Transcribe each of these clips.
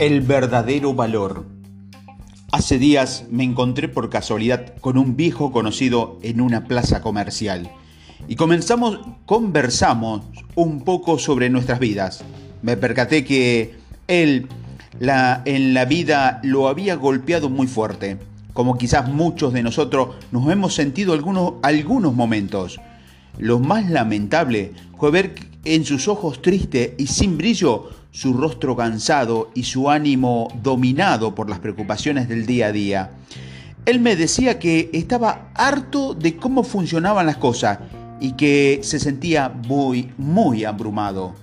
El verdadero valor. Hace días me encontré por casualidad con un viejo conocido en una plaza comercial y comenzamos, conversamos un poco sobre nuestras vidas. Me percaté que él la, en la vida lo había golpeado muy fuerte, como quizás muchos de nosotros nos hemos sentido algunos, algunos momentos. Lo más lamentable fue ver en sus ojos tristes y sin brillo su rostro cansado y su ánimo dominado por las preocupaciones del día a día. Él me decía que estaba harto de cómo funcionaban las cosas y que se sentía muy, muy abrumado.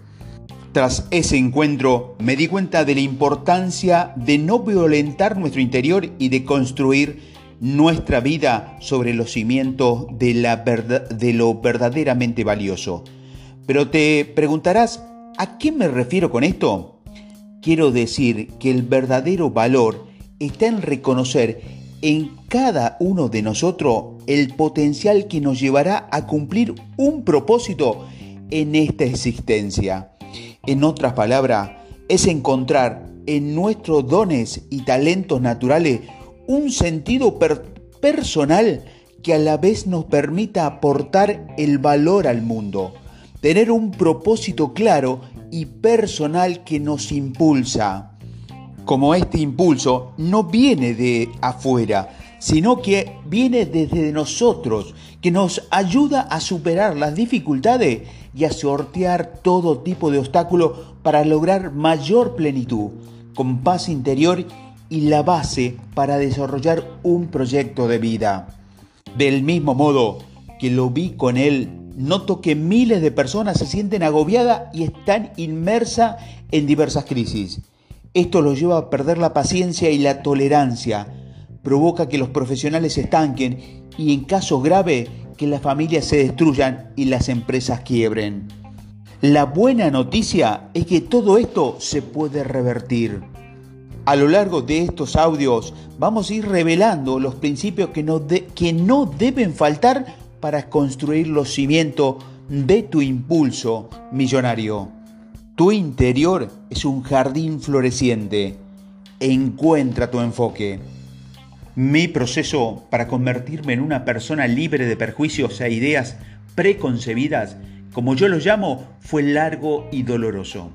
Tras ese encuentro me di cuenta de la importancia de no violentar nuestro interior y de construir nuestra vida sobre los cimientos de lo verdaderamente valioso. Pero te preguntarás, ¿A qué me refiero con esto? Quiero decir que el verdadero valor está en reconocer en cada uno de nosotros el potencial que nos llevará a cumplir un propósito en esta existencia. En otras palabras, es encontrar en nuestros dones y talentos naturales un sentido personal que a la vez nos permita aportar el valor al mundo tener un propósito claro y personal que nos impulsa. Como este impulso no viene de afuera, sino que viene desde nosotros, que nos ayuda a superar las dificultades y a sortear todo tipo de obstáculos para lograr mayor plenitud, con paz interior y la base para desarrollar un proyecto de vida. Del mismo modo que lo vi con él noto que miles de personas se sienten agobiadas y están inmersas en diversas crisis. Esto los lleva a perder la paciencia y la tolerancia, provoca que los profesionales se estanquen y en caso grave que las familias se destruyan y las empresas quiebren. La buena noticia es que todo esto se puede revertir. A lo largo de estos audios vamos a ir revelando los principios que no deben faltar para construir los cimientos de tu impulso millonario. Tu interior es un jardín floreciente. Encuentra tu enfoque. Mi proceso para convertirme en una persona libre de perjuicios e ideas preconcebidas, como yo lo llamo, fue largo y doloroso.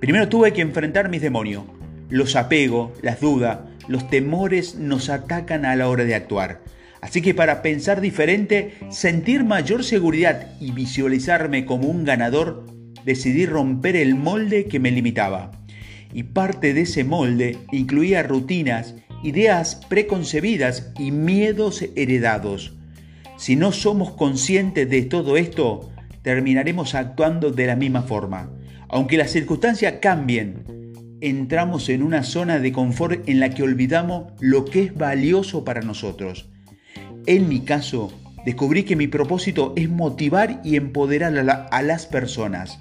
Primero tuve que enfrentar mis demonios. Los apegos, las dudas, los temores nos atacan a la hora de actuar. Así que para pensar diferente, sentir mayor seguridad y visualizarme como un ganador, decidí romper el molde que me limitaba. Y parte de ese molde incluía rutinas, ideas preconcebidas y miedos heredados. Si no somos conscientes de todo esto, terminaremos actuando de la misma forma. Aunque las circunstancias cambien, entramos en una zona de confort en la que olvidamos lo que es valioso para nosotros. En mi caso, descubrí que mi propósito es motivar y empoderar a, las personas.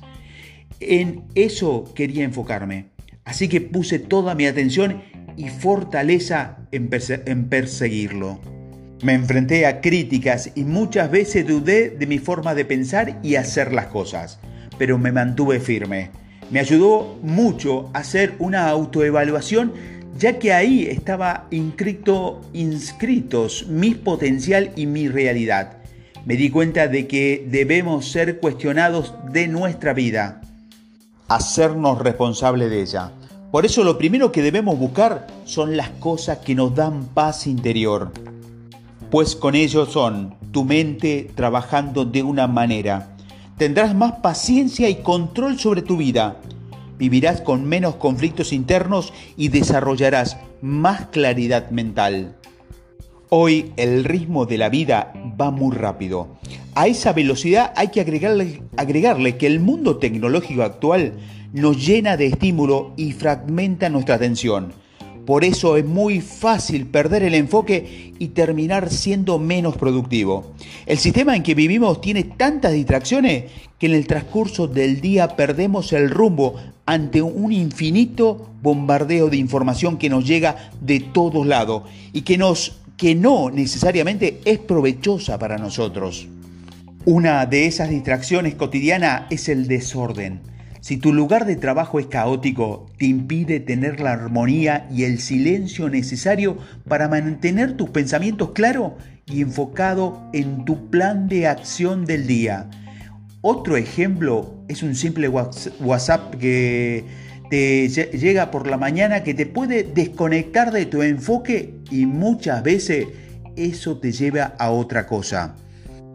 En eso quería enfocarme. Así que puse toda mi atención y fortaleza en, en, perseguirlo. Me enfrenté a críticas y muchas veces dudé de mi forma de pensar y hacer las cosas, pero me mantuve firme. Me ayudó mucho a hacer una autoevaluación ya que ahí estaba inscrito, inscritos mi potencial y mi realidad. Me di cuenta de que debemos ser cuestionados de nuestra vida, hacernos responsable de ella. Por eso lo primero que debemos buscar son las cosas que nos dan paz interior, pues con ellos son tu mente trabajando de una manera. Tendrás más paciencia y control sobre tu vida vivirás con menos conflictos internos y desarrollarás más claridad mental. Hoy el ritmo de la vida va muy rápido. A esa velocidad hay que agregarle, que el mundo tecnológico actual nos llena de estímulo y fragmenta nuestra atención. Por eso es muy fácil perder el enfoque y terminar siendo menos productivo. El sistema en que vivimos tiene tantas distracciones que en el transcurso del día perdemos el rumbo ante un infinito bombardeo de información que nos llega de todos lados y que, nos, que no necesariamente es provechosa para nosotros. Una de esas distracciones cotidianas es el desorden. Si tu lugar de trabajo es caótico, te impide tener la armonía y el silencio necesario para mantener tus pensamientos claros y enfocados en tu plan de acción del día. Otro ejemplo es un simple WhatsApp que te llega por la mañana que te puede desconectar de tu enfoque y muchas veces eso te lleva a otra cosa.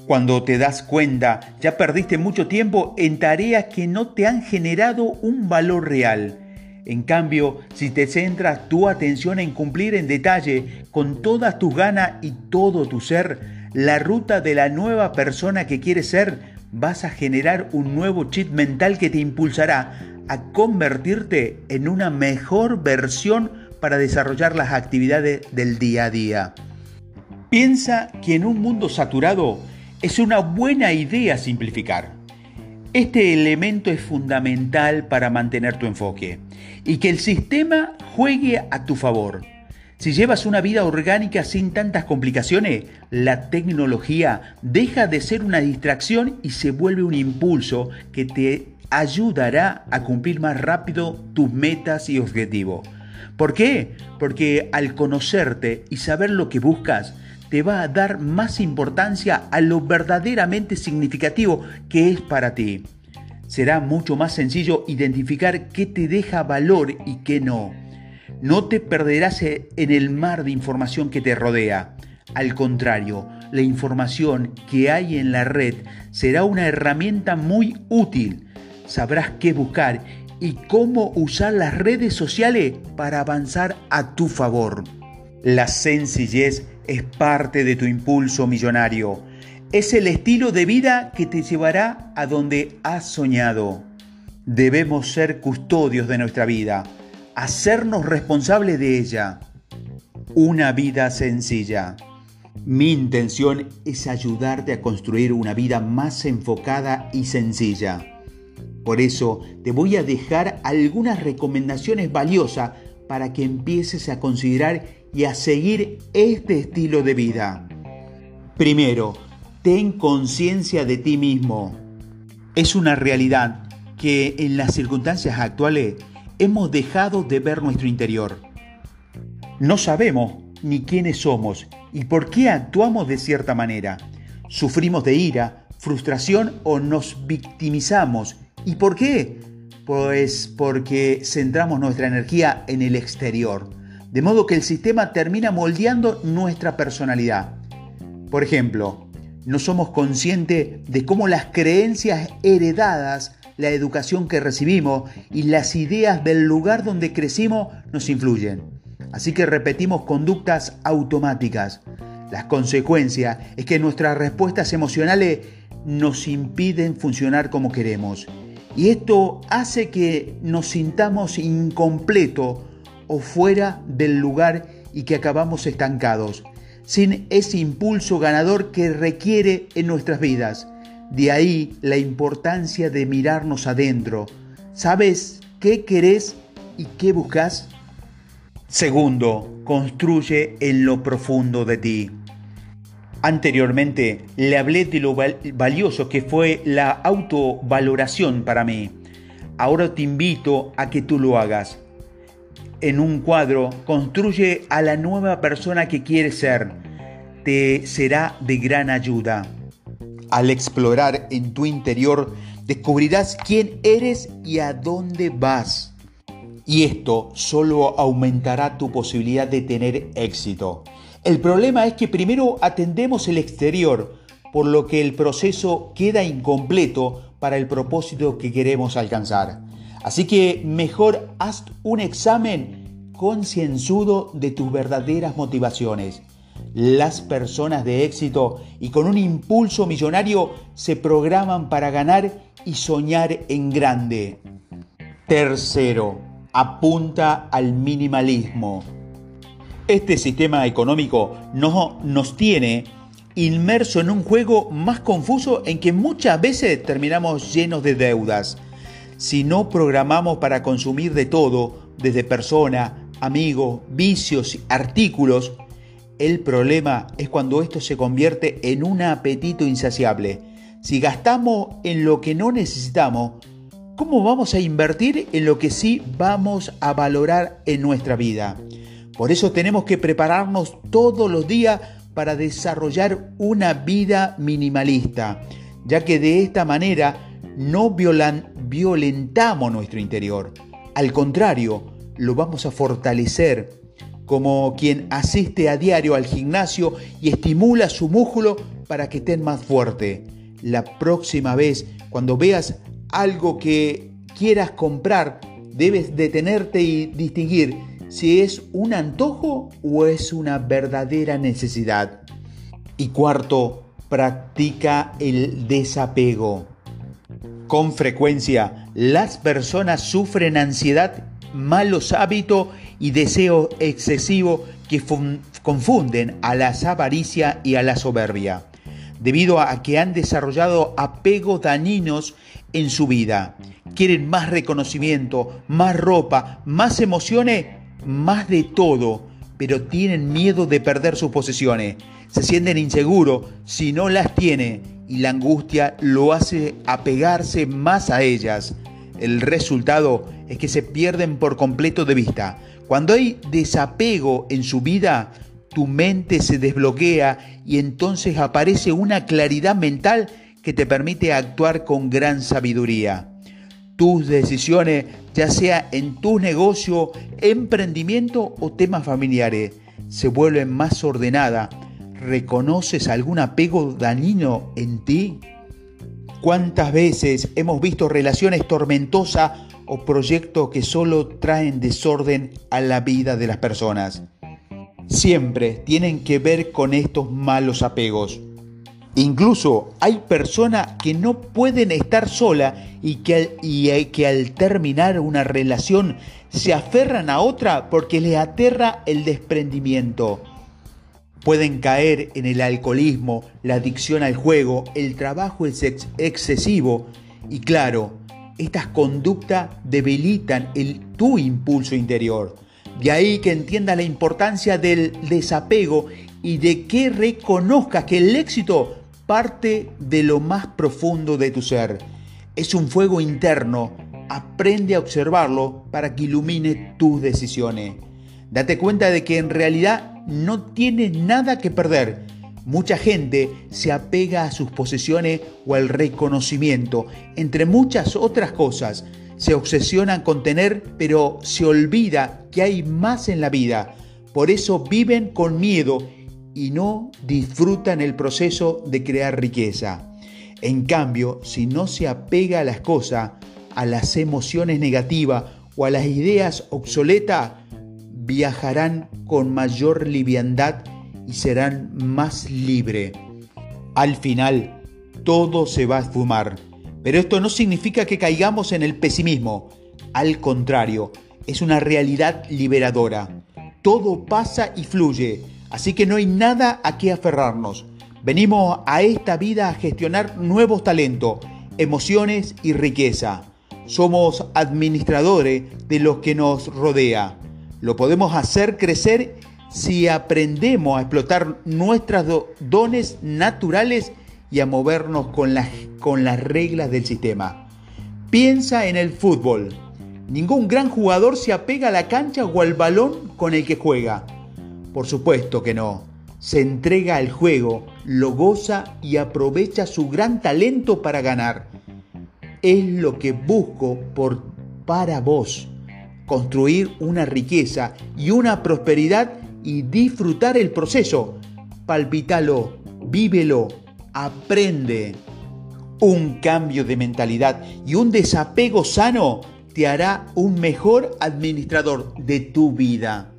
Cuando te das cuenta, ya perdiste mucho tiempo en tareas que no te han generado un valor real. En cambio, si te centras tu atención en cumplir en detalle, con todas tus ganas y todo tu ser, la ruta de la nueva persona que quieres ser, vas a generar un nuevo chip mental que te impulsará a convertirte en una mejor versión para desarrollar las actividades del día a día. Piensa que en un mundo saturado, es una buena idea simplificar. Este elemento es fundamental para mantener tu enfoque y que el sistema juegue a tu favor. Si llevas una vida orgánica sin tantas complicaciones, la tecnología deja de ser una distracción y se vuelve un impulso que te ayudará a cumplir más rápido tus metas y objetivos. ¿Por qué? Porque al conocerte y saber lo que buscas, te va a dar más importancia a lo verdaderamente significativo que es para ti. Será mucho más sencillo identificar qué te deja valor y qué no. No te perderás en el mar de información que te rodea. Al contrario, la información que hay en la red será una herramienta muy útil. Sabrás qué buscar y cómo usar las redes sociales para avanzar a tu favor. La sencillez es parte de tu impulso millonario. Es el estilo de vida que te llevará a donde has soñado. Debemos ser custodios de nuestra vida, hacernos responsables de ella. Una vida sencilla. Mi intención es ayudarte a construir una vida más enfocada y sencilla. Por eso te voy a dejar algunas recomendaciones valiosas para que empieces a considerar y a seguir este estilo de vida. Primero, ten conciencia de ti mismo. Es una realidad que en las circunstancias actuales hemos dejado de ver nuestro interior. No sabemos ni quiénes somos y por qué actuamos de cierta manera. Sufrimos de ira, frustración o nos victimizamos. ¿Y por qué? Pues porque centramos nuestra energía en el exterior de modo que el sistema termina moldeando nuestra personalidad. Por ejemplo, no somos conscientes de cómo las creencias heredadas, la educación que recibimos y las ideas del lugar donde crecimos nos influyen. Así que repetimos conductas automáticas. La consecuencia es que nuestras respuestas emocionales nos impiden funcionar como queremos. Y esto hace que nos sintamos incompletos o fuera del lugar y que acabamos estancados, sin ese impulso ganador que requiere en nuestras vidas. De ahí la importancia de mirarnos adentro. ¿Sabes qué querés y qué buscas? Segundo, construye en lo profundo de ti. Anteriormente le hablé de lo valioso que fue la autovaloración para mí. Ahora te invito a que tú lo hagas en un cuadro, construye a la nueva persona que quieres ser. Te será de gran ayuda. Al explorar en tu interior, descubrirás quién eres y a dónde vas. Y esto solo aumentará tu posibilidad de tener éxito. El problema es que primero atendemos el exterior, por lo que el proceso queda incompleto para el propósito que queremos alcanzar. Así que mejor haz un examen concienzudo de tus verdaderas motivaciones. Las personas de éxito y con un impulso millonario se programan para ganar y soñar en grande. Tercero, apunta al minimalismo. Este sistema económico no nos tiene inmerso en un juego más confuso en que muchas veces terminamos llenos de deudas si no programamos para consumir de todo, desde persona, amigos, vicios, artículos, el problema es cuando esto se convierte en un apetito insaciable. Si gastamos en lo que no necesitamos, ¿cómo vamos a invertir en lo que sí vamos a valorar en nuestra vida? Por eso tenemos que prepararnos todos los días para desarrollar una vida minimalista, ya que de esta manera no violentamos nuestro interior. Al contrario, lo vamos a fortalecer como quien asiste a diario al gimnasio y estimula su músculo para que estén más fuerte. La próxima vez, cuando veas algo que quieras comprar, debes detenerte y distinguir si es un antojo o es una verdadera necesidad. Y cuarto, practica el desapego. Con frecuencia, las personas sufren ansiedad, malos hábitos y deseo excesivo que confunden a la avaricia y a la soberbia, debido a que han desarrollado apegos dañinos en su vida. Quieren más reconocimiento, más ropa, más emociones, más de todo, pero tienen miedo de perder sus posesiones. Se sienten inseguros si no las tiene y la angustia lo hace apegarse más a ellas. El resultado es que se pierden por completo de vista. Cuando hay desapego en su vida, tu mente se desbloquea y entonces aparece una claridad mental que te permite actuar con gran sabiduría. Tus decisiones, ya sea en tu negocio, emprendimiento o temas familiares, se vuelven más ordenadas. ¿Reconoces algún apego dañino en ti? ¿Cuántas veces hemos visto relaciones tormentosas o proyectos que solo traen desorden a la vida de las personas? Siempre tienen que ver con estos malos apegos. Incluso hay personas que no pueden estar solas y que, y que al terminar una relación se aferran a otra porque les aterra el desprendimiento. Pueden caer en el alcoholismo, la adicción al juego, el trabajo excesivo y claro, estas conductas debilitan el, tu impulso interior. De ahí que entiendas la importancia del desapego y de que reconozcas que el éxito parte de lo más profundo de tu ser. Es un fuego interno. Aprende a observarlo para que ilumine tus decisiones. Date cuenta de que en realidad no tiene nada que perder. Mucha gente se apega a sus posesiones o al reconocimiento, entre muchas otras cosas. Se obsesionan con tener, pero se olvida que hay más en la vida. Por eso viven con miedo y no disfrutan el proceso de crear riqueza. En cambio, si no se apega a las cosas, a las emociones negativas o a las ideas obsoletas, viajarán con mayor liviandad y serán más libres. Al final, todo se va a esfumar. Pero esto no significa que caigamos en el pesimismo. Al contrario, es una realidad liberadora. Todo pasa y fluye, así que no hay nada a qué aferrarnos. Venimos a esta vida a gestionar nuevos talentos, emociones y riqueza. Somos administradores de lo que nos rodea. Lo podemos hacer crecer si aprendemos a explotar nuestros dones naturales y a movernos con las, con las reglas del sistema. Piensa en el fútbol. Ningún gran jugador se apega a la cancha o al balón con el que juega. Por supuesto que no. Se entrega al juego, lo goza y aprovecha su gran talento para ganar. Es lo que busco por, para vos construir una riqueza y una prosperidad y disfrutar el proceso. Palpítalo, vívelo, aprende. Un cambio de mentalidad y un desapego sano te hará un mejor administrador de tu vida.